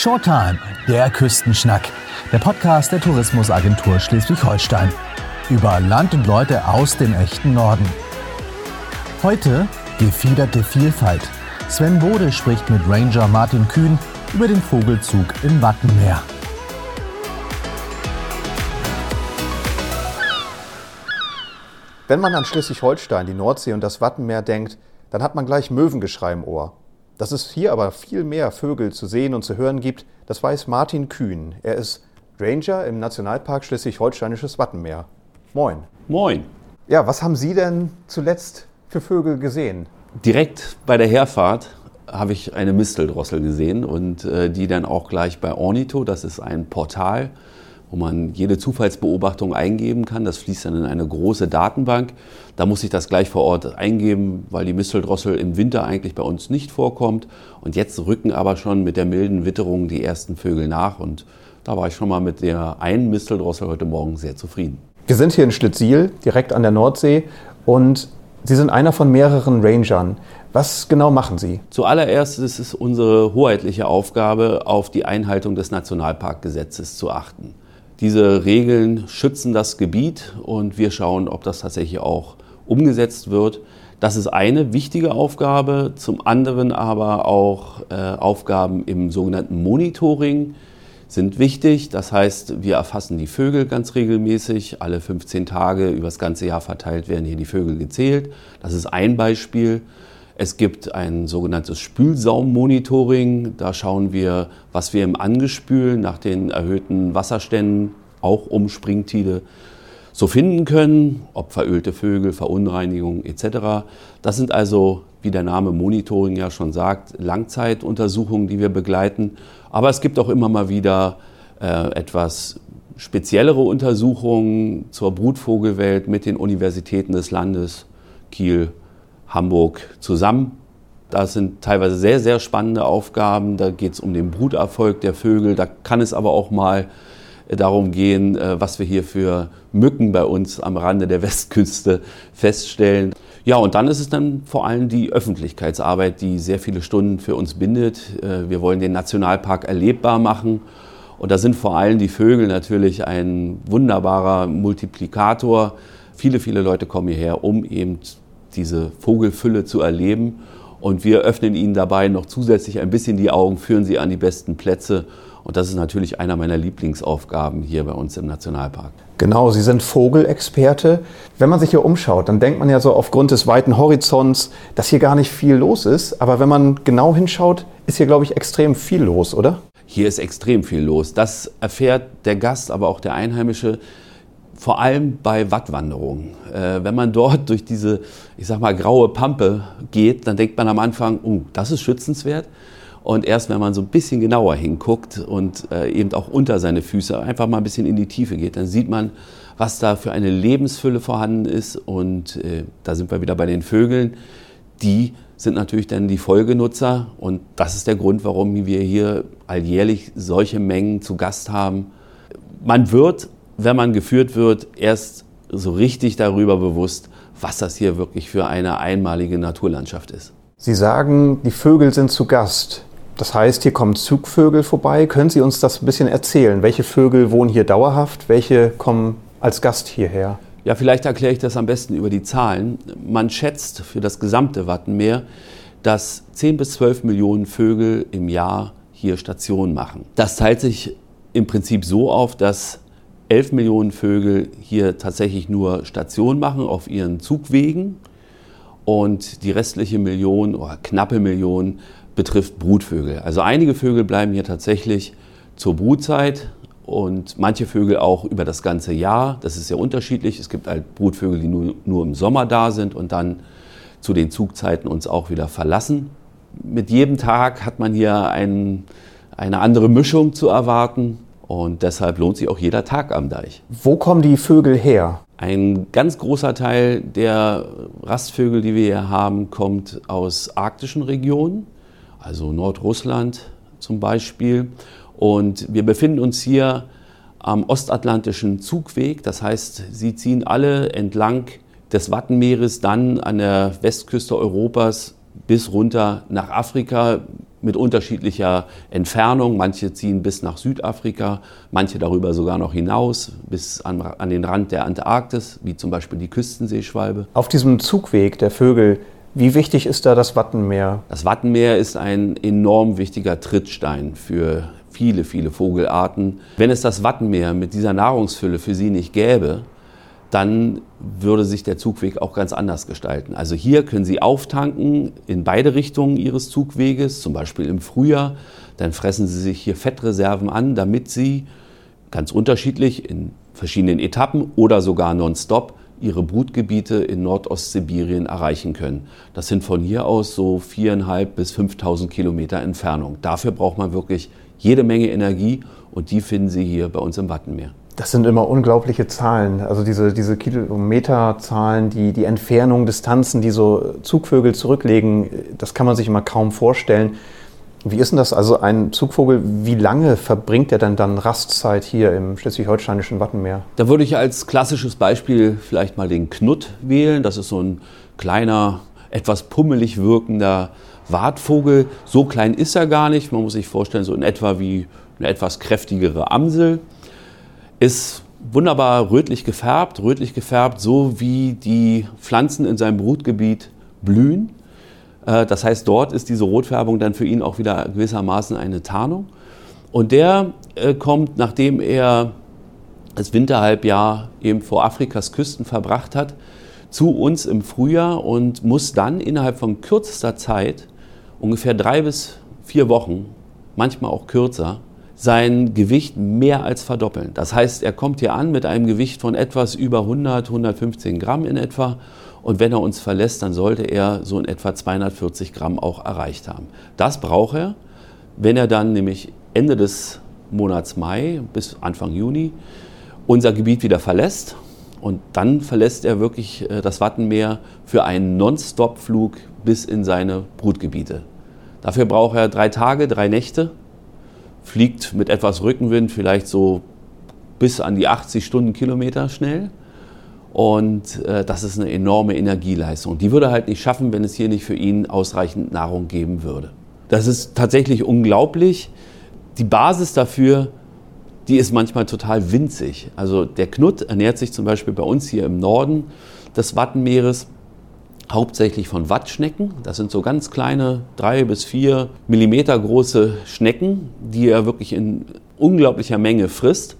Showtime, der Küstenschnack. Der Podcast der Tourismusagentur Schleswig-Holstein. Über Land und Leute aus dem echten Norden. Heute gefiederte Vielfalt. Sven Bode spricht mit Ranger Martin Kühn über den Vogelzug im Wattenmeer. Wenn man an Schleswig-Holstein, die Nordsee und das Wattenmeer denkt, dann hat man gleich Möwengeschrei im Ohr. Dass es hier aber viel mehr Vögel zu sehen und zu hören gibt, das weiß Martin Kühn. Er ist Ranger im Nationalpark Schleswig-Holsteinisches Wattenmeer. Moin. Moin. Ja, was haben Sie denn zuletzt für Vögel gesehen? Direkt bei der Herfahrt habe ich eine Misteldrossel gesehen und äh, die dann auch gleich bei Ornito, das ist ein Portal, wo man jede Zufallsbeobachtung eingeben kann. Das fließt dann in eine große Datenbank. Da muss ich das gleich vor Ort eingeben, weil die Misteldrossel im Winter eigentlich bei uns nicht vorkommt. Und jetzt rücken aber schon mit der milden Witterung die ersten Vögel nach. Und da war ich schon mal mit der einen Misteldrossel heute Morgen sehr zufrieden. Wir sind hier in Schlitzil, direkt an der Nordsee. Und Sie sind einer von mehreren Rangern. Was genau machen Sie? Zuallererst ist es unsere hoheitliche Aufgabe, auf die Einhaltung des Nationalparkgesetzes zu achten. Diese Regeln schützen das Gebiet und wir schauen, ob das tatsächlich auch umgesetzt wird. Das ist eine wichtige Aufgabe, zum anderen aber auch äh, Aufgaben im sogenannten Monitoring sind wichtig. Das heißt, wir erfassen die Vögel ganz regelmäßig. Alle 15 Tage über das ganze Jahr verteilt werden hier die Vögel gezählt. Das ist ein Beispiel. Es gibt ein sogenanntes Spülsaummonitoring. Da schauen wir, was wir im Angespül nach den erhöhten Wasserständen, auch um Springtide, so finden können, ob verölte Vögel, Verunreinigung etc. Das sind also, wie der Name Monitoring ja schon sagt, Langzeituntersuchungen, die wir begleiten. Aber es gibt auch immer mal wieder äh, etwas speziellere Untersuchungen zur Brutvogelwelt mit den Universitäten des Landes, Kiel, Hamburg zusammen. Das sind teilweise sehr, sehr spannende Aufgaben. Da geht es um den Bruterfolg der Vögel. Da kann es aber auch mal äh, darum gehen, äh, was wir hier für Mücken bei uns am Rande der Westküste feststellen. Ja, und dann ist es dann vor allem die Öffentlichkeitsarbeit, die sehr viele Stunden für uns bindet. Äh, wir wollen den Nationalpark erlebbar machen. Und da sind vor allem die Vögel natürlich ein wunderbarer Multiplikator. Viele, viele Leute kommen hierher, um eben diese Vogelfülle zu erleben. Und wir öffnen ihnen dabei noch zusätzlich ein bisschen die Augen, führen sie an die besten Plätze. Und das ist natürlich einer meiner Lieblingsaufgaben hier bei uns im Nationalpark. Genau, Sie sind Vogelexperte. Wenn man sich hier umschaut, dann denkt man ja so aufgrund des weiten Horizonts, dass hier gar nicht viel los ist. Aber wenn man genau hinschaut, ist hier, glaube ich, extrem viel los, oder? Hier ist extrem viel los. Das erfährt der Gast, aber auch der Einheimische vor allem bei Wattwanderungen. Äh, wenn man dort durch diese, ich sag mal, graue Pampe geht, dann denkt man am Anfang, oh, das ist schützenswert. Und erst wenn man so ein bisschen genauer hinguckt und äh, eben auch unter seine Füße einfach mal ein bisschen in die Tiefe geht, dann sieht man, was da für eine Lebensfülle vorhanden ist. Und äh, da sind wir wieder bei den Vögeln. Die sind natürlich dann die Folgenutzer. Und das ist der Grund, warum wir hier alljährlich solche Mengen zu Gast haben. Man wird wenn man geführt wird, erst so richtig darüber bewusst, was das hier wirklich für eine einmalige Naturlandschaft ist. Sie sagen, die Vögel sind zu Gast. Das heißt, hier kommen Zugvögel vorbei. Können Sie uns das ein bisschen erzählen? Welche Vögel wohnen hier dauerhaft? Welche kommen als Gast hierher? Ja, vielleicht erkläre ich das am besten über die Zahlen. Man schätzt für das gesamte Wattenmeer, dass 10 bis 12 Millionen Vögel im Jahr hier Station machen. Das teilt sich im Prinzip so auf, dass 11 Millionen Vögel hier tatsächlich nur Station machen auf ihren Zugwegen und die restliche Million oder knappe Million betrifft Brutvögel. Also einige Vögel bleiben hier tatsächlich zur Brutzeit und manche Vögel auch über das ganze Jahr. Das ist sehr unterschiedlich. Es gibt halt Brutvögel, die nur, nur im Sommer da sind und dann zu den Zugzeiten uns auch wieder verlassen. Mit jedem Tag hat man hier ein, eine andere Mischung zu erwarten. Und deshalb lohnt sich auch jeder Tag am Deich. Wo kommen die Vögel her? Ein ganz großer Teil der Rastvögel, die wir hier haben, kommt aus arktischen Regionen, also Nordrussland zum Beispiel. Und wir befinden uns hier am ostatlantischen Zugweg. Das heißt, sie ziehen alle entlang des Wattenmeeres dann an der Westküste Europas bis runter nach Afrika, mit unterschiedlicher Entfernung. Manche ziehen bis nach Südafrika, manche darüber sogar noch hinaus, bis an, an den Rand der Antarktis, wie zum Beispiel die Küstenseeschwalbe. Auf diesem Zugweg der Vögel, wie wichtig ist da das Wattenmeer? Das Wattenmeer ist ein enorm wichtiger Trittstein für viele, viele Vogelarten. Wenn es das Wattenmeer mit dieser Nahrungsfülle für sie nicht gäbe, dann würde sich der Zugweg auch ganz anders gestalten. Also hier können Sie auftanken in beide Richtungen Ihres Zugweges, zum Beispiel im Frühjahr. Dann fressen Sie sich hier Fettreserven an, damit Sie ganz unterschiedlich in verschiedenen Etappen oder sogar nonstop ihre Brutgebiete in Nordostsibirien erreichen können. Das sind von hier aus so viereinhalb bis 5.000 Kilometer Entfernung. Dafür braucht man wirklich jede Menge Energie und die finden Sie hier bei uns im Wattenmeer. Das sind immer unglaubliche Zahlen. Also diese, diese Kilometerzahlen, die, die Entfernung, Distanzen, die so Zugvögel zurücklegen, das kann man sich immer kaum vorstellen. Wie ist denn das? Also ein Zugvogel, wie lange verbringt er denn dann Rastzeit hier im schleswig-holsteinischen Wattenmeer? Da würde ich als klassisches Beispiel vielleicht mal den Knutt wählen. Das ist so ein kleiner, etwas pummelig wirkender Wartvogel. So klein ist er gar nicht. Man muss sich vorstellen, so in etwa wie eine etwas kräftigere Amsel. Ist wunderbar rötlich gefärbt, rötlich gefärbt, so wie die Pflanzen in seinem Brutgebiet blühen. Äh, das heißt, dort ist diese Rotfärbung dann für ihn auch wieder gewissermaßen eine Tarnung. Und der äh, kommt, nachdem er das Winterhalbjahr eben vor Afrikas Küsten verbracht hat, zu uns im Frühjahr und muss dann innerhalb von kürzester Zeit, ungefähr drei bis vier Wochen, manchmal auch kürzer, sein Gewicht mehr als verdoppeln. Das heißt, er kommt hier an mit einem Gewicht von etwas über 100, 115 Gramm in etwa und wenn er uns verlässt, dann sollte er so in etwa 240 Gramm auch erreicht haben. Das braucht er, wenn er dann nämlich Ende des Monats Mai bis Anfang Juni unser Gebiet wieder verlässt. Und dann verlässt er wirklich äh, das Wattenmeer für einen Non-Stop-Flug bis in seine Brutgebiete. Dafür braucht er drei Tage, drei Nächte, fliegt mit etwas Rückenwind vielleicht so bis an die 80 Stundenkilometer schnell und äh, das ist eine enorme Energieleistung. Die würde er halt nicht schaffen, wenn es hier nicht für ihn ausreichend Nahrung geben würde. Das ist tatsächlich unglaublich. Die Basis dafür, die ist manchmal total winzig. Also der Knutt ernährt sich zum Beispiel bei uns hier im Norden des Wattenmeeres hauptsächlich von Wattschnecken. Das sind so ganz kleine, drei bis vier Millimeter große Schnecken, die er wirklich in unglaublicher Menge frisst.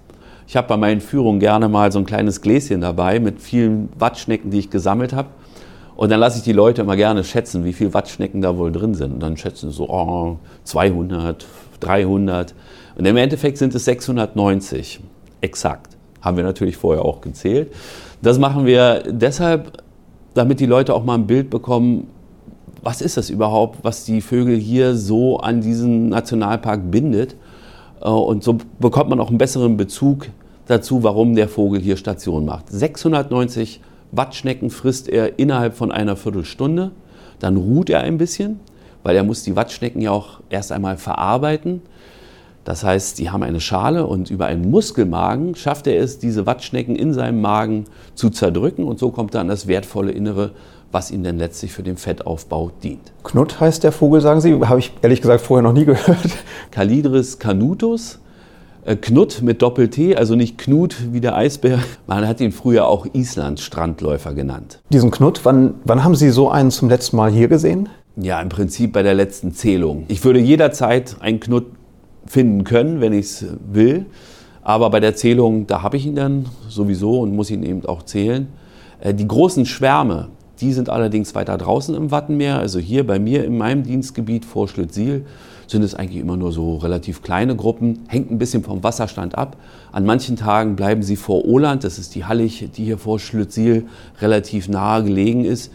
Ich habe bei meinen Führungen gerne mal so ein kleines Gläschen dabei mit vielen Wattschnecken, die ich gesammelt habe. Und dann lasse ich die Leute immer gerne schätzen, wie viele Wattschnecken da wohl drin sind. Und dann schätzen sie so oh, 200, 300. Und im Endeffekt sind es 690. Exakt. Haben wir natürlich vorher auch gezählt. Das machen wir deshalb, damit die Leute auch mal ein Bild bekommen, was ist das überhaupt, was die Vögel hier so an diesen Nationalpark bindet. Äh, und so bekommt man auch einen besseren Bezug dazu, warum der Vogel hier Station macht. 690 Wattschnecken frisst er innerhalb von einer Viertelstunde. Dann ruht er ein bisschen, weil er muss die Wattschnecken ja auch erst einmal verarbeiten. Das heißt, sie haben eine Schale und über einen Muskelmagen schafft er es, diese Wattschnecken in seinem Magen zu zerdrücken und so kommt er an das wertvolle Innere, was ihm dann letztlich für den Fettaufbau dient. Knutt heißt der Vogel, sagen Sie? Habe ich ehrlich gesagt vorher noch nie gehört. Calidris canutus äh, Knut mit Doppel-T, also nicht Knut wie der Eisbär. Man hat ihn früher auch Islands Strandläufer genannt. Diesen Knut, wann, wann haben Sie so einen zum letzten Mal hier gesehen? Ja, im Prinzip bei der letzten Zählung. Ich würde jederzeit einen Knut finden können, wenn ich es will. Aber bei der Zählung, da habe ich ihn dann sowieso und muss ihn eben auch zählen. Äh, die großen Schwärme, die sind allerdings weiter draußen im Wattenmeer. Also hier bei mir in meinem Dienstgebiet vor Schlüttsiel sind es eigentlich immer nur so relativ kleine Gruppen. Hängt ein bisschen vom Wasserstand ab. An manchen Tagen bleiben sie vor Oland, das ist die Hallig, die hier vor Schlüttsiel relativ nahe gelegen ist.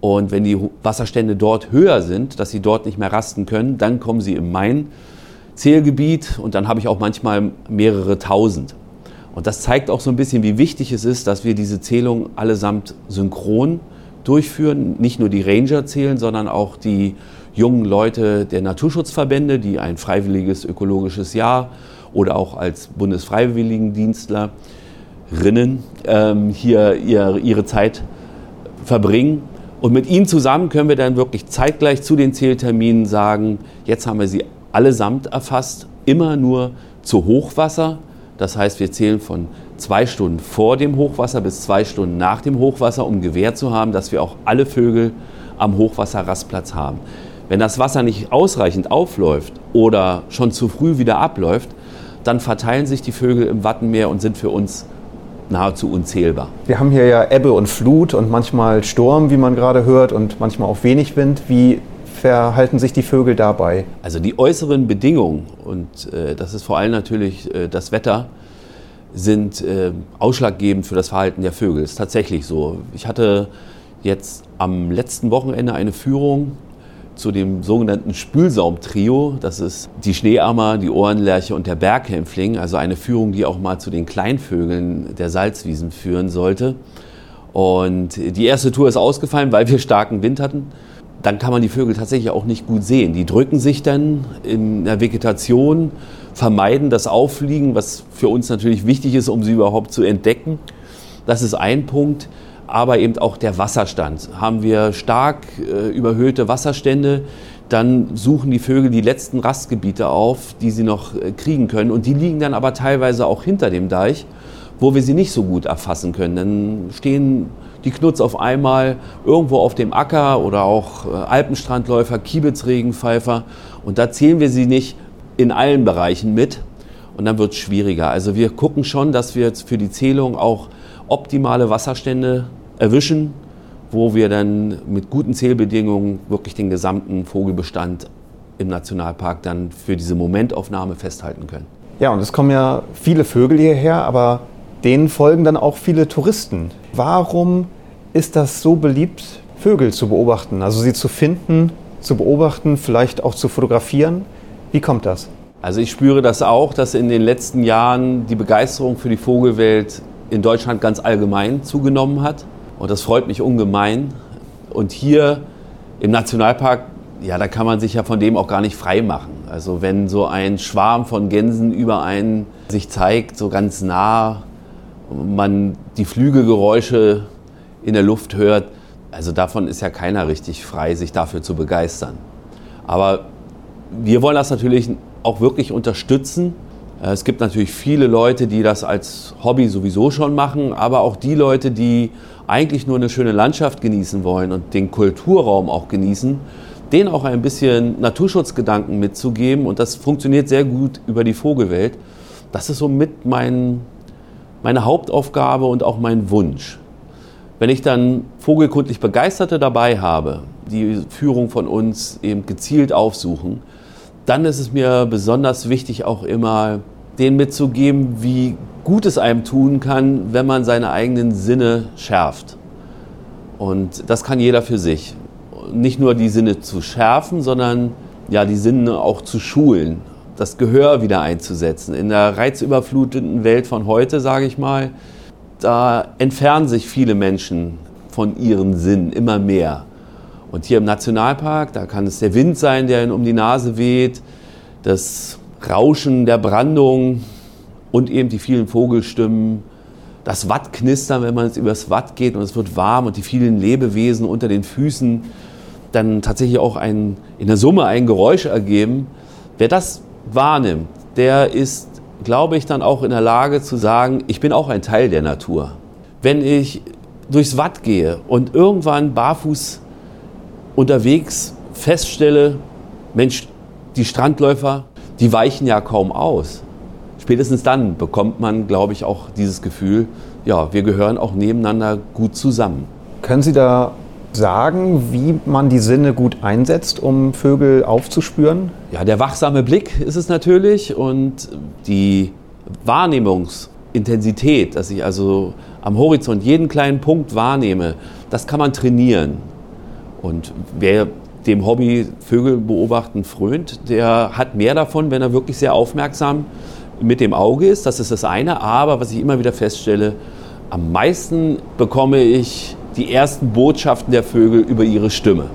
Und wenn die Wasserstände dort höher sind, dass sie dort nicht mehr rasten können, dann kommen sie in mein Zählgebiet und dann habe ich auch manchmal mehrere tausend. Und das zeigt auch so ein bisschen, wie wichtig es ist, dass wir diese Zählung allesamt synchron durchführen. Nicht nur die Ranger zählen, sondern auch die jungen Leute der Naturschutzverbände, die ein freiwilliges ökologisches Jahr oder auch als Bundesfreiwilligendienstlerinnen ähm, hier ihr, ihre Zeit verbringen. Und mit ihnen zusammen können wir dann wirklich zeitgleich zu den Zählterminen sagen, jetzt haben wir sie allesamt erfasst, immer nur zu Hochwasser. Das heißt, wir zählen von zwei Stunden vor dem Hochwasser bis zwei Stunden nach dem Hochwasser, um gewährt zu haben, dass wir auch alle Vögel am Hochwasserrastplatz haben. Wenn das Wasser nicht ausreichend aufläuft oder schon zu früh wieder abläuft, dann verteilen sich die Vögel im Wattenmeer und sind für uns nahezu unzählbar. Wir haben hier ja Ebbe und Flut und manchmal Sturm, wie man gerade hört, und manchmal auch wenig Wind. Wie verhalten sich die Vögel dabei? Also die äußeren Bedingungen, und äh, das ist vor allem natürlich äh, das Wetter, sind äh, ausschlaggebend für das Verhalten der Vögel. Das ist tatsächlich so. Ich hatte jetzt am letzten Wochenende eine Führung zu dem sogenannten Spülsaum-Trio. Das ist die Schneeammer, die Ohrenlerche und der Berghämpfling. Also eine Führung, die auch mal zu den Kleinvögeln der Salzwiesen führen sollte. Und die erste Tour ist ausgefallen, weil wir starken Wind hatten. Dann kann man die Vögel tatsächlich auch nicht gut sehen. Die drücken sich dann in der Vegetation, vermeiden das Auffliegen, was für uns natürlich wichtig ist, um sie überhaupt zu entdecken. Das ist ein Punkt aber eben auch der Wasserstand. Haben wir stark äh, überhöhte Wasserstände, dann suchen die Vögel die letzten Rastgebiete auf, die sie noch äh, kriegen können. Und die liegen dann aber teilweise auch hinter dem Deich, wo wir sie nicht so gut erfassen können. Dann stehen die Knutz auf einmal irgendwo auf dem Acker oder auch äh, Alpenstrandläufer, Kiebitzregenpfeifer. Und da zählen wir sie nicht in allen Bereichen mit. Und dann wird es schwieriger. Also wir gucken schon, dass wir jetzt für die Zählung auch optimale Wasserstände erwischen, wo wir dann mit guten Zählbedingungen wirklich den gesamten Vogelbestand im Nationalpark dann für diese Momentaufnahme festhalten können. Ja, und es kommen ja viele Vögel hierher, aber denen folgen dann auch viele Touristen. Warum ist das so beliebt, Vögel zu beobachten, also sie zu finden, zu beobachten, vielleicht auch zu fotografieren? Wie kommt das? Also ich spüre das auch, dass in den letzten Jahren die Begeisterung für die Vogelwelt in Deutschland ganz allgemein zugenommen hat. Und das freut mich ungemein. Und hier im Nationalpark, ja, da kann man sich ja von dem auch gar nicht frei machen. Also wenn so ein Schwarm von Gänsen über einen sich zeigt, so ganz nah, man die Flügelgeräusche in der Luft hört, also davon ist ja keiner richtig frei, sich dafür zu begeistern. Aber wir wollen das natürlich auch wirklich unterstützen. Es gibt natürlich viele Leute, die das als Hobby sowieso schon machen, aber auch die Leute, die eigentlich nur eine schöne Landschaft genießen wollen und den Kulturraum auch genießen, denen auch ein bisschen Naturschutzgedanken mitzugeben. Und das funktioniert sehr gut über die Vogelwelt. Das ist somit mein, meine Hauptaufgabe und auch mein Wunsch. Wenn ich dann vogelkundlich Begeisterte dabei habe, die Führung von uns eben gezielt aufsuchen, dann ist es mir besonders wichtig, auch immer denen mitzugeben, wie gut es einem tun kann, wenn man seine eigenen Sinne schärft. Und das kann jeder für sich. Nicht nur die Sinne zu schärfen, sondern ja, die Sinne auch zu schulen, das Gehör wieder einzusetzen. In der reizüberfluteten Welt von heute, sage ich mal, da entfernen sich viele Menschen von ihren Sinnen immer mehr. Und hier im Nationalpark, da kann es der Wind sein, der ihnen um die Nase weht, das Rauschen der Brandung, und eben die vielen Vogelstimmen, das Wattknistern, wenn man jetzt übers Watt geht und es wird warm und die vielen Lebewesen unter den Füßen dann tatsächlich auch ein, in der Summe ein Geräusch ergeben. Wer das wahrnimmt, der ist, glaube ich, dann auch in der Lage zu sagen, ich bin auch ein Teil der Natur. Wenn ich durchs Watt gehe und irgendwann barfuß unterwegs feststelle, Mensch, die Strandläufer, die weichen ja kaum aus spätestens dann bekommt man, glaube ich, auch dieses Gefühl, ja, wir gehören auch nebeneinander gut zusammen. Können Sie da sagen, wie man die Sinne gut einsetzt, um Vögel aufzuspüren? Ja, der wachsame Blick ist es natürlich und die Wahrnehmungsintensität, dass ich also am Horizont jeden kleinen Punkt wahrnehme, das kann man trainieren. Und wer dem Hobby Vögel beobachten frönt, der hat mehr davon, wenn er wirklich sehr aufmerksam mit dem Auge ist, das ist das eine. Aber was ich immer wieder feststelle, am meisten bekomme ich die ersten Botschaften der Vögel über ihre Stimme.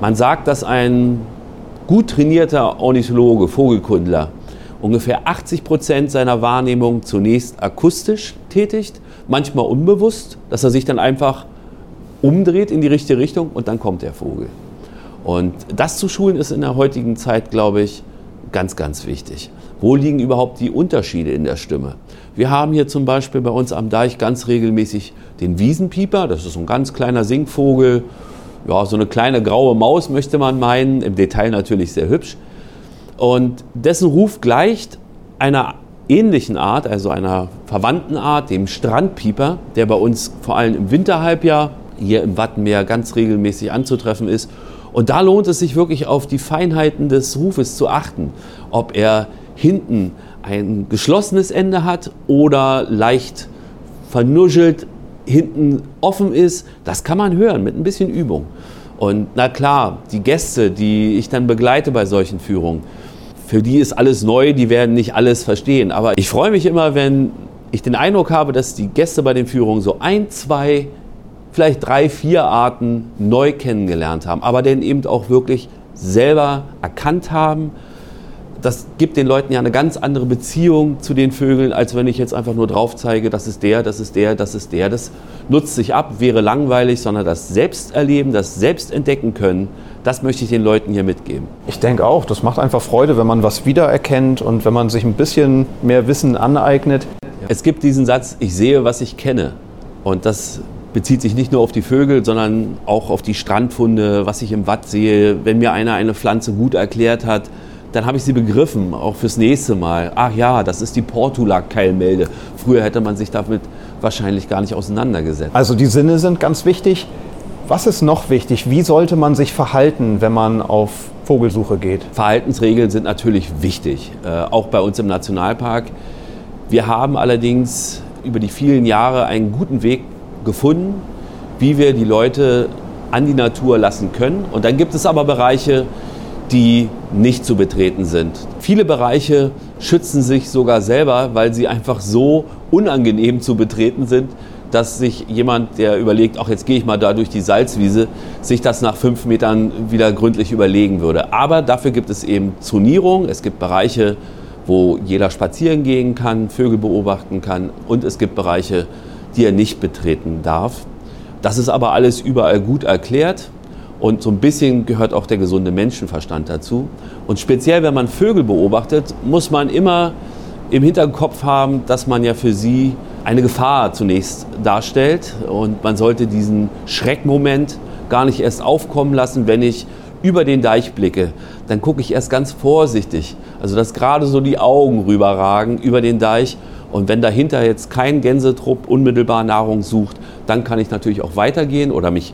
Man sagt, dass ein gut trainierter Ornithologe, Vogelkundler, ungefähr 80 Prozent seiner Wahrnehmung zunächst akustisch tätigt, manchmal unbewusst, dass er sich dann einfach umdreht in die richtige Richtung und dann kommt der Vogel. Und das zu schulen ist in der heutigen Zeit, glaube ich, ganz, ganz wichtig. Wo liegen überhaupt die Unterschiede in der Stimme? Wir haben hier zum Beispiel bei uns am Deich ganz regelmäßig den Wiesenpieper. Das ist so ein ganz kleiner Singvogel. Ja, so eine kleine graue Maus möchte man meinen. Im Detail natürlich sehr hübsch. Und dessen Ruf gleicht einer ähnlichen Art, also einer verwandten Art, dem Strandpieper, der bei uns vor allem im Winterhalbjahr hier im Wattenmeer ganz regelmäßig anzutreffen ist. Und da lohnt es sich wirklich auf die Feinheiten des Rufes zu achten, ob er hinten ein geschlossenes Ende hat oder leicht vernuschelt hinten offen ist. Das kann man hören mit ein bisschen Übung. Und na klar, die Gäste, die ich dann begleite bei solchen Führungen, für die ist alles neu, die werden nicht alles verstehen. Aber ich freue mich immer, wenn ich den Eindruck habe, dass die Gäste bei den Führungen so ein, zwei, vielleicht drei, vier Arten neu kennengelernt haben, aber dann eben auch wirklich selber erkannt haben, das gibt den Leuten ja eine ganz andere Beziehung zu den Vögeln, als wenn ich jetzt einfach nur drauf zeige, das ist der, das ist der, das ist der. Das nutzt sich ab, wäre langweilig, sondern das Selbsterleben, das Selbstentdecken können, das möchte ich den Leuten hier mitgeben. Ich denke auch, das macht einfach Freude, wenn man was wiedererkennt und wenn man sich ein bisschen mehr Wissen aneignet. Es gibt diesen Satz, ich sehe, was ich kenne. Und das bezieht sich nicht nur auf die Vögel, sondern auch auf die Strandfunde, was ich im Watt sehe. Wenn mir einer eine Pflanze gut erklärt hat, dann habe ich sie begriffen, auch fürs nächste Mal. Ach ja, das ist die Portulak-Keilmelde. Früher hätte man sich damit wahrscheinlich gar nicht auseinandergesetzt. Also die Sinne sind ganz wichtig. Was ist noch wichtig? Wie sollte man sich verhalten, wenn man auf Vogelsuche geht? Verhaltensregeln sind natürlich wichtig, äh, auch bei uns im Nationalpark. Wir haben allerdings über die vielen Jahre einen guten Weg gefunden, wie wir die Leute an die Natur lassen können. Und dann gibt es aber Bereiche, die nicht zu betreten sind. Viele Bereiche schützen sich sogar selber, weil sie einfach so unangenehm zu betreten sind, dass sich jemand, der überlegt, ach jetzt gehe ich mal da durch die Salzwiese, sich das nach fünf Metern wieder gründlich überlegen würde. Aber dafür gibt es eben Zonierung, es gibt Bereiche, wo jeder spazieren gehen kann, Vögel beobachten kann und es gibt Bereiche, die er nicht betreten darf. Das ist aber alles überall gut erklärt und so ein bisschen gehört auch der gesunde Menschenverstand dazu. Und speziell, wenn man Vögel beobachtet, muss man immer im Hinterkopf haben, dass man ja für sie eine Gefahr zunächst darstellt. Und man sollte diesen Schreckmoment gar nicht erst aufkommen lassen, wenn ich über den Deich blicke. Dann gucke ich erst ganz vorsichtig. Also, dass gerade so die Augen rüberragen über den Deich. Und wenn dahinter jetzt kein Gänsetrupp unmittelbar Nahrung sucht, dann kann ich natürlich auch weitergehen oder mich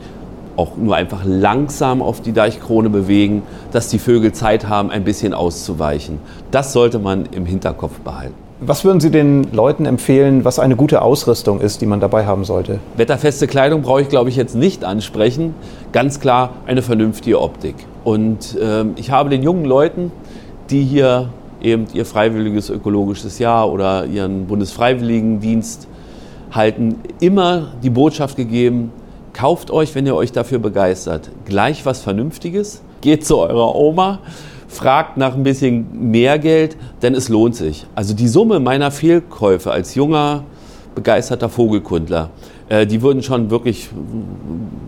auch nur einfach langsam auf die Deichkrone bewegen, dass die Vögel Zeit haben, ein bisschen auszuweichen. Das sollte man im Hinterkopf behalten. Was würden Sie den Leuten empfehlen, was eine gute Ausrüstung ist, die man dabei haben sollte? Wetterfeste Kleidung brauche ich, glaube ich, jetzt nicht ansprechen. Ganz klar eine vernünftige Optik. Und äh, ich habe den jungen Leuten, die hier eben ihr freiwilliges ökologisches Jahr oder ihren Bundesfreiwilligendienst halten, immer die Botschaft gegeben, Kauft euch, wenn ihr euch dafür begeistert, gleich was Vernünftiges. Geht zu eurer Oma, fragt nach ein bisschen mehr Geld, denn es lohnt sich. Also die Summe meiner Fehlkäufe als junger, begeisterter Vogelkundler, äh, die würden schon wirklich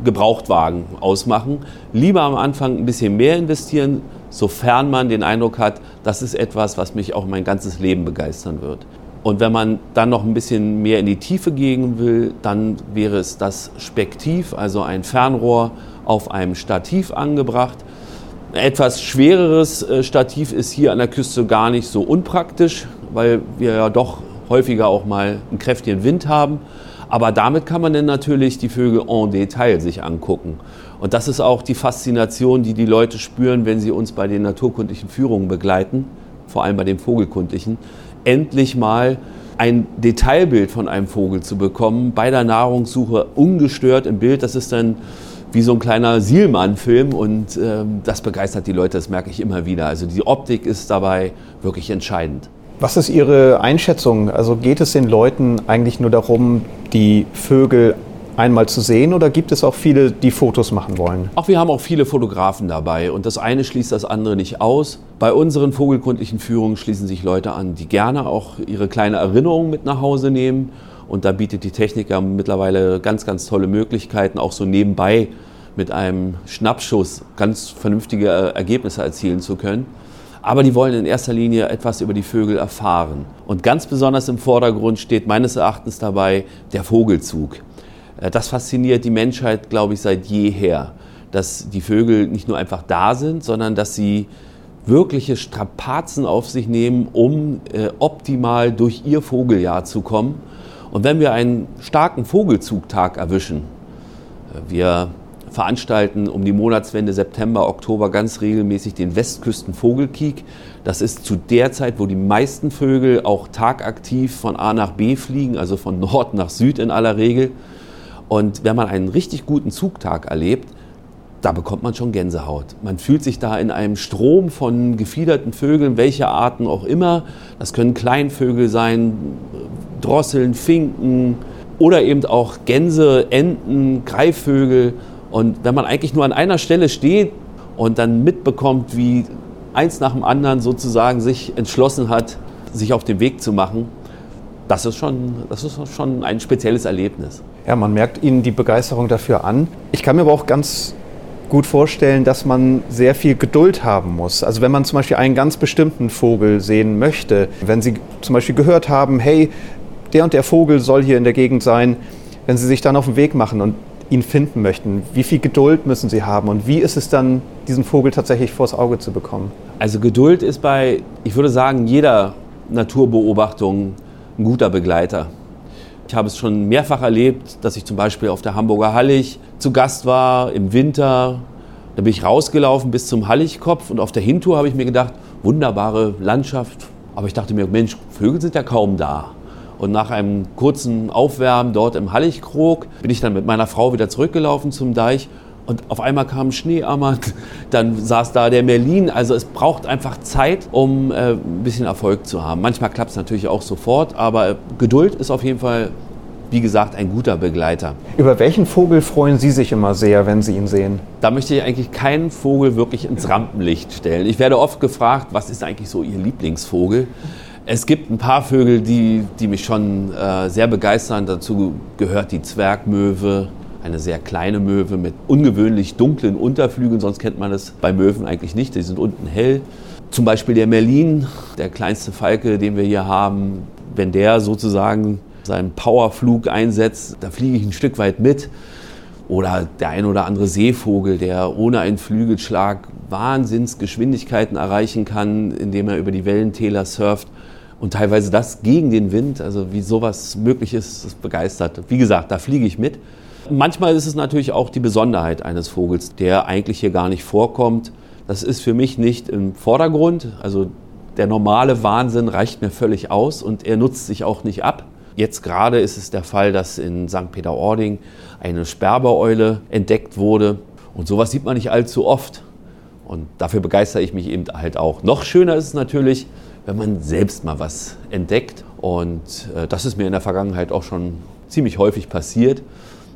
Gebrauchtwagen ausmachen. Lieber am Anfang ein bisschen mehr investieren, sofern man den Eindruck hat, das ist etwas, was mich auch mein ganzes Leben begeistern wird. Und wenn man dann noch ein bisschen mehr in die Tiefe gehen will, dann wäre es das Spektiv, also ein Fernrohr auf einem Stativ angebracht. Ein etwas schwereres äh, Stativ ist hier an der Küste gar nicht so unpraktisch, weil wir ja doch häufiger auch mal einen kräftigen Wind haben. Aber damit kann man dann natürlich die Vögel en Detail sich angucken. Und das ist auch die Faszination, die die Leute spüren, wenn sie uns bei den naturkundlichen Führungen begleiten, vor allem bei den vogelkundlichen endlich mal ein Detailbild von einem Vogel zu bekommen, bei der Nahrungssuche ungestört im Bild. Das ist dann wie so ein kleiner Sielmann-Film und ähm, das begeistert die Leute, das merke ich immer wieder. Also die Optik ist dabei wirklich entscheidend. Was ist Ihre Einschätzung? Also geht es den Leuten eigentlich nur darum, die Vögel einmal zu sehen oder gibt es auch viele, die Fotos machen wollen? Auch wir haben auch viele Fotografen dabei und das eine schließt das andere nicht aus. Bei unseren vogelkundlichen Führungen schließen sich Leute an, die gerne auch ihre kleine Erinnerung mit nach Hause nehmen Und da bietet die Technik ja mittlerweile ganz, ganz tolle Möglichkeiten, auch so nebenbei mit einem Schnappschuss ganz vernünftige äh, Ergebnisse erzielen zu können. Aber die wollen in erster Linie etwas über die Vögel erfahren. Und ganz besonders im Vordergrund steht meines Erachtens dabei der Vogelzug. Äh, das fasziniert die Menschheit, glaube ich, seit jeher, dass die Vögel nicht nur einfach da sind, sondern dass sie wirkliche Strapazen auf sich nehmen, um äh, optimal durch ihr Vogeljahr zu kommen. Und wenn wir einen starken Vogelzugtag erwischen, äh, wir veranstalten um die Monatswende September, Oktober ganz regelmäßig den Westküsten-Vogelkiek. Das ist zu der Zeit, wo die meisten Vögel auch tagaktiv von A nach B fliegen, also von Nord nach Süd in aller Regel. Und wenn man einen richtig guten Zugtag erlebt, da bekommt man schon Gänsehaut. Man fühlt sich da in einem Strom von gefiederten Vögeln, welcher Arten auch immer. Das können Kleinvögel sein, Drosseln, Finken oder eben auch Gänse, Enten, Greifvögel. Und wenn man eigentlich nur an einer Stelle steht und dann mitbekommt, wie eins nach dem anderen sozusagen sich entschlossen hat, sich auf den Weg zu machen, das ist schon, das ist schon ein spezielles Erlebnis. Ja, man merkt Ihnen die Begeisterung dafür an. Ich kann mir aber auch ganz gut vorstellen, dass man sehr viel Geduld haben muss. Also wenn man zum Beispiel einen ganz bestimmten Vogel sehen möchte, wenn Sie zum Beispiel gehört haben, hey, der und der Vogel soll hier in der Gegend sein, wenn Sie sich dann auf den Weg machen und ihn finden möchten, wie viel Geduld müssen Sie haben und wie ist es dann, diesen Vogel tatsächlich vors Auge zu bekommen? Also Geduld ist bei, ich würde sagen, jeder Naturbeobachtung ein guter Begleiter. Ich habe es schon mehrfach erlebt, dass ich zum Beispiel auf der Hamburger Hallig zu Gast war im Winter. Da bin ich rausgelaufen bis zum Halligkopf und auf der Hintour habe ich mir gedacht, wunderbare Landschaft. Aber ich dachte mir, Mensch, Vögel sind ja kaum da. Und nach einem kurzen Aufwärmen dort im Halligkrog bin ich dann mit meiner Frau wieder zurückgelaufen zum Deich und auf einmal kam Schneeammer, dann saß da der Merlin. Also es braucht einfach Zeit, um äh, ein bisschen Erfolg zu haben. Manchmal klappt es natürlich auch sofort, aber Geduld ist auf jeden Fall, wie gesagt, ein guter Begleiter. Über welchen Vogel freuen Sie sich immer sehr, wenn Sie ihn sehen? Da möchte ich eigentlich keinen Vogel wirklich ins Rampenlicht stellen. Ich werde oft gefragt, was ist eigentlich so Ihr Lieblingsvogel? Es gibt ein paar Vögel, die, die mich schon äh, sehr begeistern. Dazu gehört die Zwergmöwe, eine sehr kleine Möwe mit ungewöhnlich dunklen Unterflügeln, sonst kennt man das bei Möwen eigentlich nicht, die sind unten hell. Zum Beispiel der Merlin, der kleinste Falke, den wir hier haben, wenn der sozusagen seinen Powerflug einsetzt, da fliege ich ein Stück weit mit. Oder der ein oder andere Seevogel, der ohne einen Flügelschlag Wahnsinnsgeschwindigkeiten erreichen kann, indem er über die Wellentäler surft. Und teilweise das gegen den Wind, also wie sowas möglich ist, das begeistert. Wie gesagt, da fliege ich mit. Manchmal ist es natürlich auch die Besonderheit eines Vogels, der eigentlich hier gar nicht vorkommt. Das ist für mich nicht im Vordergrund. Also der normale Wahnsinn reicht mir völlig aus und er nutzt sich auch nicht ab. Jetzt gerade ist es der Fall, dass in St. Peter-Ording eine Sperbereule entdeckt wurde. Und sowas sieht man nicht allzu oft. Und dafür begeistere ich mich eben halt auch. Noch schöner ist es natürlich, wenn man selbst mal was entdeckt. Und äh, das ist mir in der Vergangenheit auch schon ziemlich häufig passiert.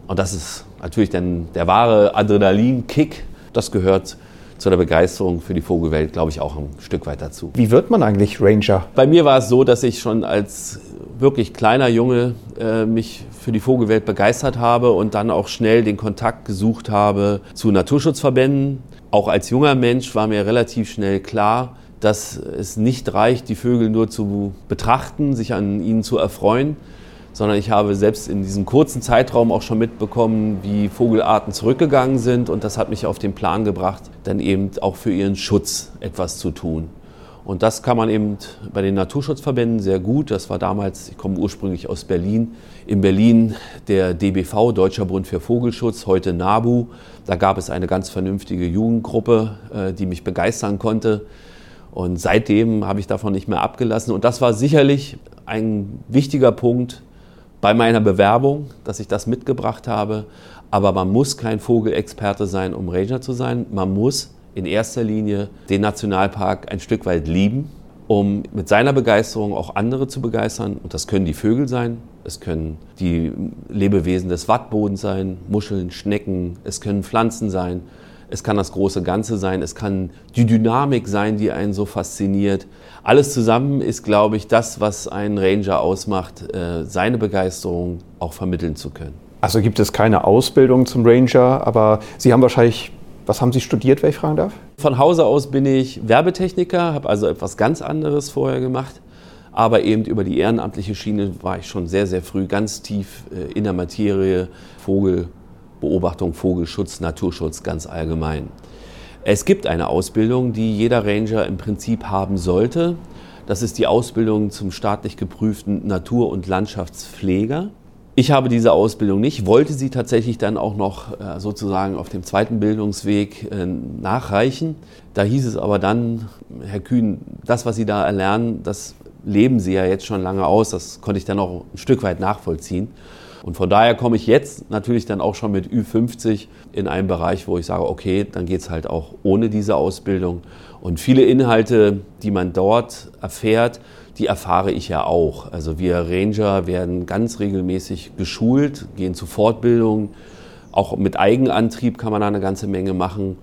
Und das ist natürlich dann der wahre Adrenalinkick. Das gehört zu der Begeisterung für die Vogelwelt, glaube ich, auch ein Stück weit dazu. Wie wird man eigentlich Ranger? Bei mir war es so, dass ich schon als wirklich kleiner Junge äh, mich für die Vogelwelt begeistert habe und dann auch schnell den Kontakt gesucht habe zu Naturschutzverbänden. Auch als junger Mensch war mir relativ schnell klar, dass es nicht reicht, die Vögel nur zu betrachten, sich an ihnen zu erfreuen, sondern ich habe selbst in diesem kurzen Zeitraum auch schon mitbekommen, wie Vogelarten zurückgegangen sind und das hat mich auf den Plan gebracht, dann eben auch für ihren Schutz etwas zu tun. Und das kann man eben bei den Naturschutzverbänden sehr gut. Das war damals, ich komme ursprünglich aus Berlin, in Berlin der DBV, Deutscher Bund für Vogelschutz, heute NABU. Da gab es eine ganz vernünftige Jugendgruppe, äh, die mich begeistern konnte. Und seitdem habe ich davon nicht mehr abgelassen. Und das war sicherlich ein wichtiger Punkt, bei meiner Bewerbung, dass ich das mitgebracht habe. Aber man muss kein Vogelexperte sein, um Ranger zu sein. Man muss in erster Linie den Nationalpark ein Stück weit lieben, um mit seiner Begeisterung auch andere zu begeistern. Und das können die Vögel sein, es können die Lebewesen des Wattbodens sein, Muscheln, Schnecken, es können Pflanzen sein, es kann das große Ganze sein, es kann die Dynamik sein, die einen so fasziniert. Alles zusammen ist, glaube ich, das, was einen Ranger ausmacht, äh, seine Begeisterung auch vermitteln zu können. Also gibt es keine Ausbildung zum Ranger, aber Sie haben wahrscheinlich, was haben Sie studiert, wenn ich fragen darf? Von Hause aus bin ich Werbetechniker, habe also etwas ganz anderes vorher gemacht. Aber eben über die ehrenamtliche Schiene war ich schon sehr, sehr früh ganz tief äh, in der Materie Vogelbeobachtung, Vogelschutz, Naturschutz ganz allgemein. Es gibt eine Ausbildung, die jeder Ranger im Prinzip haben sollte. Das ist die Ausbildung zum staatlich geprüften Natur- und Landschaftspfleger. Ich habe diese Ausbildung nicht, wollte sie tatsächlich dann auch noch äh, sozusagen auf dem zweiten Bildungsweg äh, nachreichen. Da hieß es aber dann, Herr Kühn, das, was Sie da erlernen, das leben Sie ja jetzt schon lange aus. Das konnte ich dann auch ein Stück weit nachvollziehen. Und von daher komme ich jetzt natürlich dann auch schon mit Ü50 in einen Bereich, wo ich sage, okay, dann geht es halt auch ohne diese Ausbildung. Und viele Inhalte, die man dort erfährt, die erfahre ich ja auch. Also wir Ranger werden ganz regelmäßig geschult, gehen zu Fortbildungen. Auch mit Eigenantrieb kann man da eine ganze Menge machen.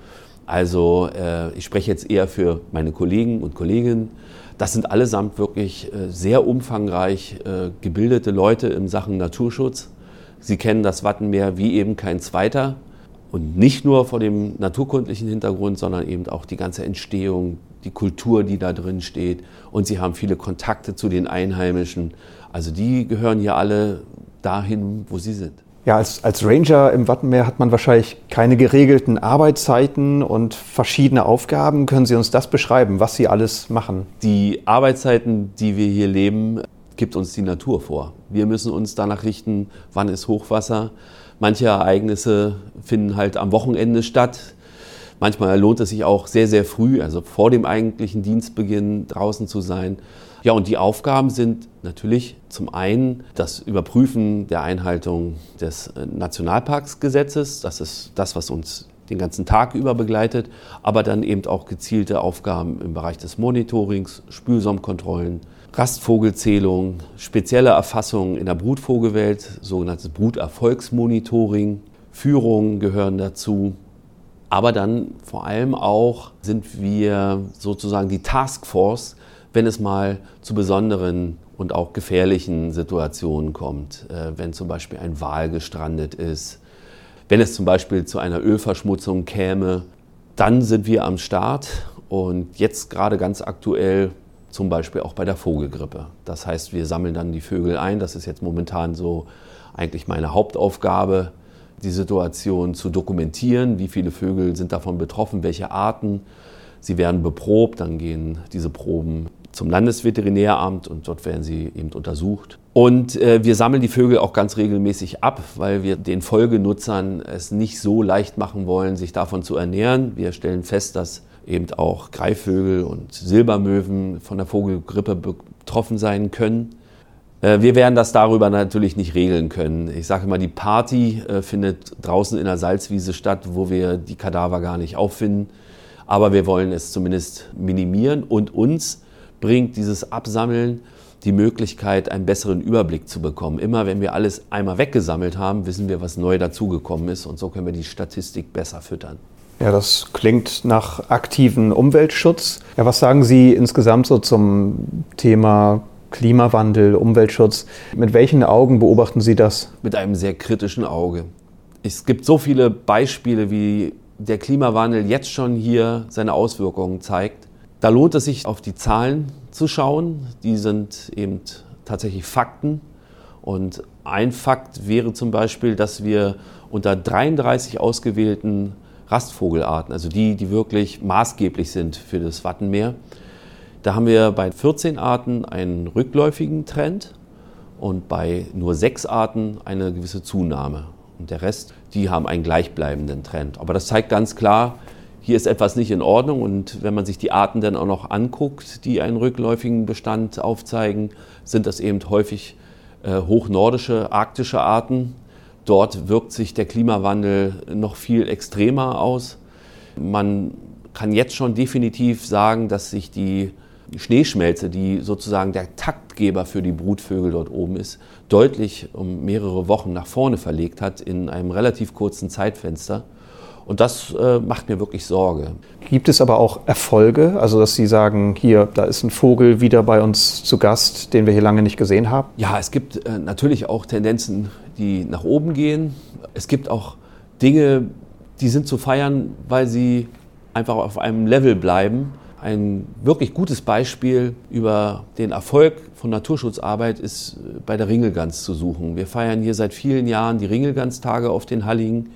Also äh, ich spreche jetzt eher für meine Kollegen und Kolleginnen. Das sind allesamt wirklich äh, sehr umfangreich äh, gebildete Leute in Sachen Naturschutz. Sie kennen das Wattenmeer wie eben kein zweiter. Und nicht nur vor dem naturkundlichen Hintergrund, sondern eben auch die ganze Entstehung, die Kultur, die da drin steht. Und sie haben viele Kontakte zu den Einheimischen. Also die gehören hier alle dahin, wo sie sind. Ja, als, als Ranger im Wattenmeer hat man wahrscheinlich keine geregelten Arbeitszeiten und verschiedene Aufgaben. Können Sie uns das beschreiben, was Sie alles machen? Die Arbeitszeiten, die wir hier leben, gibt uns die Natur vor. Wir müssen uns danach richten, wann ist Hochwasser. Manche Ereignisse finden halt am Wochenende statt. Manchmal lohnt es sich auch sehr, sehr früh, also vor dem eigentlichen Dienstbeginn draußen zu sein. Ja, und die Aufgaben sind natürlich zum einen das Überprüfen der Einhaltung des äh, Nationalparksgesetzes. Das ist das, was uns den ganzen Tag über begleitet, aber dann eben auch gezielte Aufgaben im Bereich des Monitorings, Spülsaumkontrollen, Rastvogelzählung, spezielle Erfassungen in der Brutvogelwelt, sogenanntes Bruterfolgsmonitoring, Führungen gehören dazu. Aber dann vor allem auch sind wir sozusagen die Taskforce, wenn es mal zu besonderen und auch gefährlichen Situationen kommt, äh, wenn zum Beispiel ein Wal gestrandet ist, wenn es zum Beispiel zu einer Ölverschmutzung käme, dann sind wir am Start und jetzt gerade ganz aktuell zum Beispiel auch bei der Vogelgrippe. Das heißt, wir sammeln dann die Vögel ein. Das ist jetzt momentan so eigentlich meine Hauptaufgabe, die Situation zu dokumentieren. Wie viele Vögel sind davon betroffen, welche Arten. Sie werden beprobt, dann gehen diese Proben zum Landesveterinäramt und dort werden sie eben untersucht. Und äh, wir sammeln die Vögel auch ganz regelmäßig ab, weil wir den Folgenutzern es nicht so leicht machen wollen, sich davon zu ernähren. Wir stellen fest, dass eben auch Greifvögel und Silbermöwen von der Vogelgrippe betroffen sein können. Äh, wir werden das darüber natürlich nicht regeln können. Ich sage immer, die Party äh, findet draußen in der Salzwiese statt, wo wir die Kadaver gar nicht auffinden. Aber wir wollen es zumindest minimieren und uns bringt dieses Absammeln die Möglichkeit, einen besseren Überblick zu bekommen. Immer wenn wir alles einmal weggesammelt haben, wissen wir, was neu dazugekommen ist und so können wir die Statistik besser füttern. Ja, das klingt nach aktiven Umweltschutz. Ja, was sagen Sie insgesamt so zum Thema Klimawandel, Umweltschutz? Mit welchen Augen beobachten Sie das? Mit einem sehr kritischen Auge. Es gibt so viele Beispiele, wie der Klimawandel jetzt schon hier seine Auswirkungen zeigt. Da lohnt es sich, auf die Zahlen zu schauen. Die sind eben tatsächlich Fakten. Und ein Fakt wäre zum Beispiel, dass wir unter 33 ausgewählten Rastvogelarten, also die, die wirklich maßgeblich sind für das Wattenmeer, da haben wir bei 14 Arten einen rückläufigen Trend und bei nur sechs Arten eine gewisse Zunahme. Und der Rest, die haben einen gleichbleibenden Trend. Aber das zeigt ganz klar, hier ist etwas nicht in Ordnung. Und wenn man sich die Arten dann auch noch anguckt, die einen rückläufigen Bestand aufzeigen, sind das eben häufig äh, hochnordische, arktische Arten. Dort wirkt sich der Klimawandel noch viel extremer aus. Man kann jetzt schon definitiv sagen, dass sich die Schneeschmelze, die sozusagen der Taktgeber für die Brutvögel dort oben ist, deutlich um mehrere Wochen nach vorne verlegt hat in einem relativ kurzen Zeitfenster. Und das äh, macht mir wirklich Sorge. Gibt es aber auch Erfolge, also dass Sie sagen, hier, da ist ein Vogel wieder bei uns zu Gast, den wir hier lange nicht gesehen haben? Ja, es gibt äh, natürlich auch Tendenzen, die nach oben gehen. Es gibt auch Dinge, die sind zu feiern, weil sie einfach auf einem Level bleiben. Ein wirklich gutes Beispiel über den Erfolg von Naturschutzarbeit ist äh, bei der Ringelgans zu suchen. Wir feiern hier seit vielen Jahren die Ringelganstage auf den Halligen.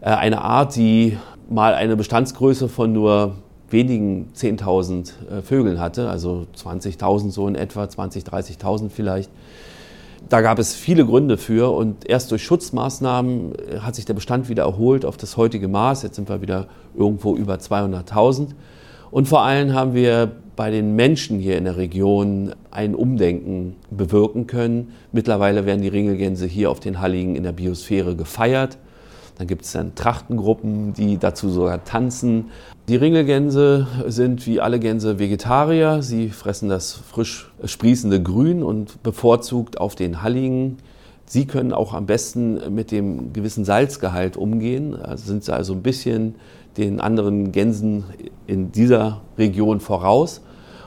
Äh, eine Art, die mal eine Bestandsgröße von nur wenigen 10.000 äh, Vögeln hatte, also 20.000 so in etwa, 20.000, 30.000 vielleicht. Da gab es viele Gründe für und erst durch Schutzmaßnahmen äh, hat sich der Bestand wieder erholt auf das heutige Maß. Jetzt sind wir wieder irgendwo über 200.000. Und vor allem haben wir bei den Menschen hier in der Region ein Umdenken bewirken können. Mittlerweile werden die Ringelgänse hier auf den Halligen in der Biosphäre gefeiert. Dann gibt es dann Trachtengruppen, die dazu sogar tanzen. Die Ringelgänse sind wie alle Gänse Vegetarier. Sie fressen das frisch sprießende Grün und bevorzugt auf den Halligen. Sie können auch am besten mit dem gewissen Salzgehalt umgehen. Also sind sie also ein bisschen den anderen Gänsen in dieser Region voraus.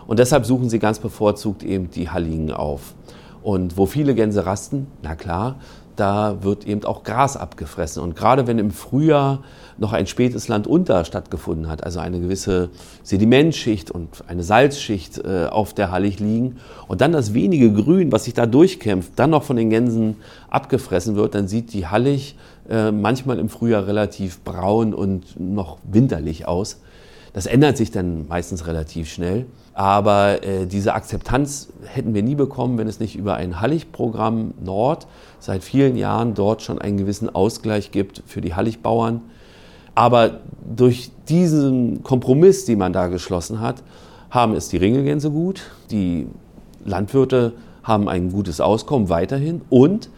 Und deshalb suchen sie ganz bevorzugt eben die Halligen auf. Und wo viele Gänse rasten, na klar, da wird eben auch Gras abgefressen. Und gerade wenn im Frühjahr noch ein spätes Landunter stattgefunden hat, also eine gewisse Sedimentschicht und eine Salzschicht äh, auf der Hallig liegen und dann das wenige Grün, was sich da durchkämpft, dann noch von den Gänsen abgefressen wird, dann sieht die Hallig äh, manchmal im Frühjahr relativ braun und noch winterlich aus. Das ändert sich dann meistens relativ schnell. Aber äh, diese Akzeptanz hätten wir nie bekommen, wenn es nicht über ein Halligprogramm Nord seit vielen Jahren dort schon einen gewissen Ausgleich gibt für die Halligbauern. Aber durch diesen Kompromiss, den man da geschlossen hat, haben es die Ringelgänse gut, die Landwirte haben ein gutes Auskommen weiterhin und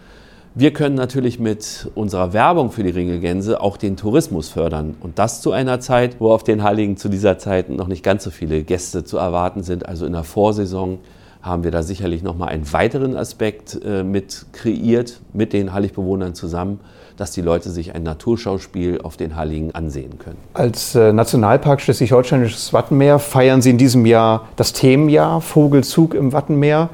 wir können natürlich mit unserer Werbung für die Ringelgänse auch den Tourismus fördern. Und das zu einer Zeit, wo auf den Heiligen zu dieser Zeit noch nicht ganz so viele Gäste zu erwarten sind. Also in der Vorsaison haben wir da sicherlich nochmal einen weiteren Aspekt äh, mit kreiert, mit den Heiligbewohnern zusammen, dass die Leute sich ein Naturschauspiel auf den Heiligen ansehen können. Als äh, Nationalpark Schleswig-Holsteinisches Wattenmeer feiern Sie in diesem Jahr das Themenjahr Vogelzug im Wattenmeer.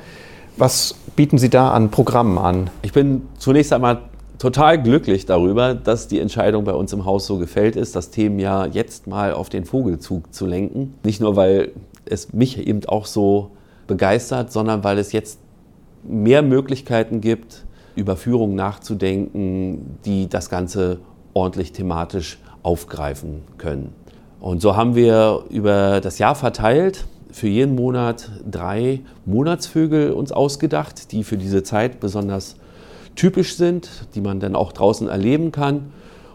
Was bieten Sie da an Programmen an? Ich bin zunächst einmal total glücklich darüber, dass die Entscheidung bei uns im Haus so gefällt ist, das Themenjahr jetzt mal auf den Vogelzug zu lenken. Nicht nur, weil es mich eben auch so begeistert, sondern weil es jetzt mehr Möglichkeiten gibt, über Führungen nachzudenken, die das Ganze ordentlich thematisch aufgreifen können. Und so haben wir über das Jahr verteilt für jeden Monat drei Monatsvögel uns ausgedacht, die für diese Zeit besonders typisch sind, die man dann auch draußen erleben kann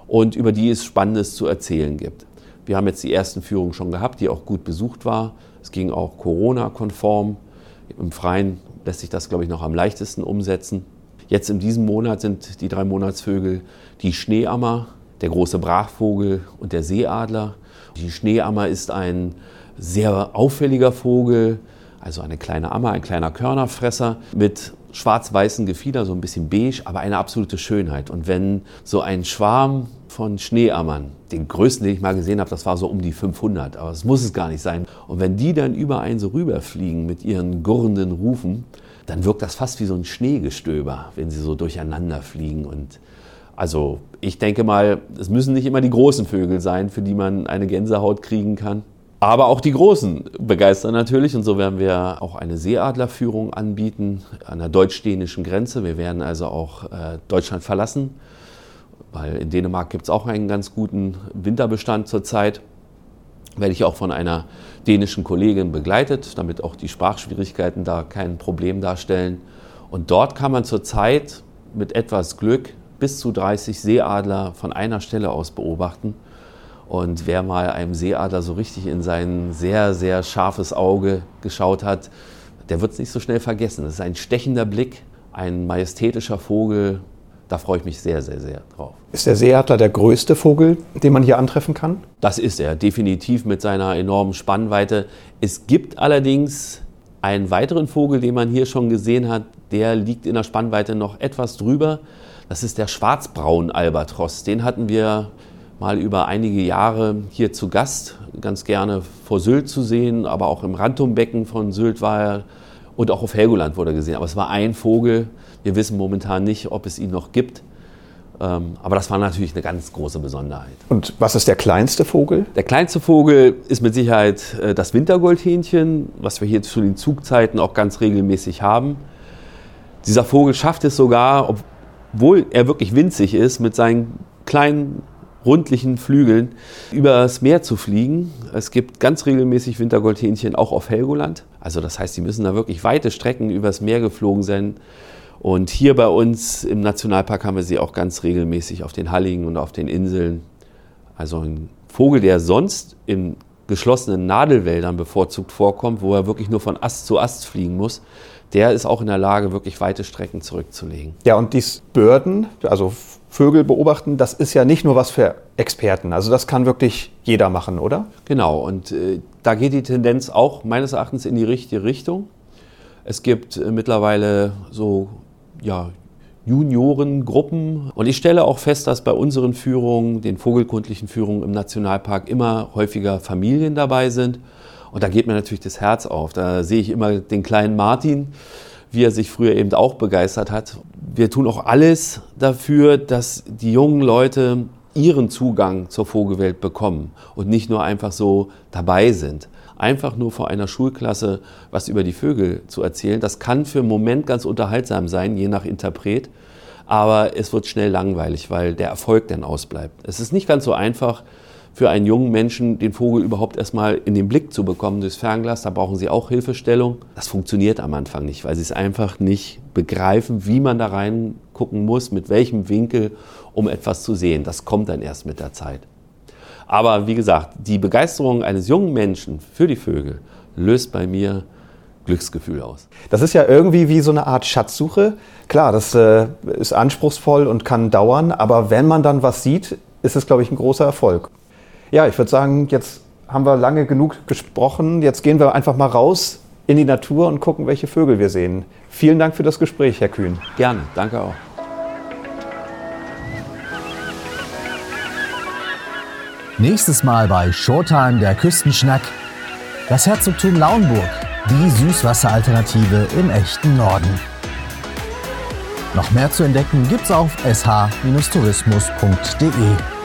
und über die es Spannendes zu erzählen gibt. Wir haben jetzt die ersten Führungen schon gehabt, die auch gut besucht war. Es ging auch Corona-konform. Im Freien lässt sich das, glaube ich, noch am leichtesten umsetzen. Jetzt in diesem Monat sind die drei Monatsvögel die Schneeammer, der große Brachvogel und der Seeadler. Die Schneeammer ist ein sehr auffälliger Vogel, also eine kleine Ammer, ein kleiner Körnerfresser mit schwarz-weißen Gefieder, so ein bisschen beige, aber eine absolute Schönheit. Und wenn so ein Schwarm von Schneeammern, den größten, den ich mal gesehen habe, das war so um die 500, aber das muss es gar nicht sein. Und wenn die dann über einen so rüberfliegen mit ihren gurrenden Rufen, dann wirkt das fast wie so ein Schneegestöber, wenn sie so durcheinander fliegen. Und also ich denke mal, es müssen nicht immer die großen Vögel sein, für die man eine Gänsehaut kriegen kann. Aber auch die Großen begeistern natürlich und so werden wir auch eine Seeadlerführung anbieten an der deutsch-dänischen Grenze. Wir werden also auch äh, Deutschland verlassen, weil in Dänemark gibt es auch einen ganz guten Winterbestand zurzeit. Werde ich auch von einer dänischen Kollegin begleitet, damit auch die Sprachschwierigkeiten da kein Problem darstellen. Und dort kann man zurzeit mit etwas Glück bis zu 30 Seeadler von einer Stelle aus beobachten. Und wer mal einem Seeadler so richtig in sein sehr, sehr scharfes Auge geschaut hat, der wird es nicht so schnell vergessen. Das ist ein stechender Blick, ein majestätischer Vogel. Da freue ich mich sehr, sehr, sehr drauf. Ist der Seeadler der größte Vogel, den man hier antreffen kann? Das ist er, definitiv mit seiner enormen Spannweite. Es gibt allerdings einen weiteren Vogel, den man hier schon gesehen hat, der liegt in der Spannweite noch etwas drüber. Das ist der schwarzbraun Albatros. Den hatten wir mal über einige Jahre hier zu Gast, ganz gerne vor Sylt zu sehen, aber auch im Rantumbecken von Sylt war er und auch auf Helgoland wurde er gesehen. Aber es war ein Vogel. Wir wissen momentan nicht, ob es ihn noch gibt. Ähm, aber das war natürlich eine ganz große Besonderheit. Und was ist der kleinste Vogel? Der kleinste Vogel ist mit Sicherheit äh, das Wintergoldhähnchen, was wir hier zu den Zugzeiten auch ganz regelmäßig haben. Dieser Vogel schafft es sogar, obwohl er wirklich winzig ist, mit seinen kleinen rundlichen Flügeln übers Meer zu fliegen. Es gibt ganz regelmäßig Wintergoldhähnchen auch auf Helgoland. Also das heißt, sie müssen da wirklich weite Strecken übers Meer geflogen sein. Und hier bei uns im Nationalpark haben wir sie auch ganz regelmäßig auf den Halligen und auf den Inseln. Also ein Vogel, der sonst in geschlossenen Nadelwäldern bevorzugt vorkommt, wo er wirklich nur von Ast zu Ast fliegen muss, der ist auch in der Lage, wirklich weite Strecken zurückzulegen. Ja, und dies Börden, also Vögel beobachten, das ist ja nicht nur was für Experten. Also das kann wirklich jeder machen, oder? Genau, und äh, da geht die Tendenz auch meines Erachtens in die richtige Richtung. Es gibt äh, mittlerweile so ja, Juniorengruppen. Und ich stelle auch fest, dass bei unseren Führungen, den vogelkundlichen Führungen im Nationalpark, immer häufiger Familien dabei sind. Und da geht mir natürlich das Herz auf. Da sehe ich immer den kleinen Martin, wie er sich früher eben auch begeistert hat. Wir tun auch alles dafür, dass die jungen Leute ihren Zugang zur Vogelwelt bekommen und nicht nur einfach so dabei sind. Einfach nur vor einer Schulklasse was über die Vögel zu erzählen, das kann für einen Moment ganz unterhaltsam sein, je nach Interpret, aber es wird schnell langweilig, weil der Erfolg dann ausbleibt. Es ist nicht ganz so einfach, für einen jungen Menschen den Vogel überhaupt erstmal in den Blick zu bekommen durchs Fernglas. Da brauchen sie auch Hilfestellung. Das funktioniert am Anfang nicht, weil sie es einfach nicht begreifen, wie man da reingucken muss, mit welchem Winkel, um etwas zu sehen. Das kommt dann erst mit der Zeit. Aber wie gesagt, die Begeisterung eines jungen Menschen für die Vögel löst bei mir Glücksgefühl aus. Das ist ja irgendwie wie so eine Art Schatzsuche. Klar, das äh, ist anspruchsvoll und kann dauern, aber wenn man dann was sieht, ist es, glaube ich, ein großer Erfolg. Ja, ich würde sagen, jetzt haben wir lange genug gesprochen. Jetzt gehen wir einfach mal raus in die Natur und gucken, welche Vögel wir sehen. Vielen Dank für das Gespräch, Herr Kühn. Gerne, danke auch. Nächstes Mal bei Showtime der Küstenschnack. Das Herzogtum Lauenburg, die Süßwasseralternative im echten Norden. Noch mehr zu entdecken gibt's auf sh-tourismus.de.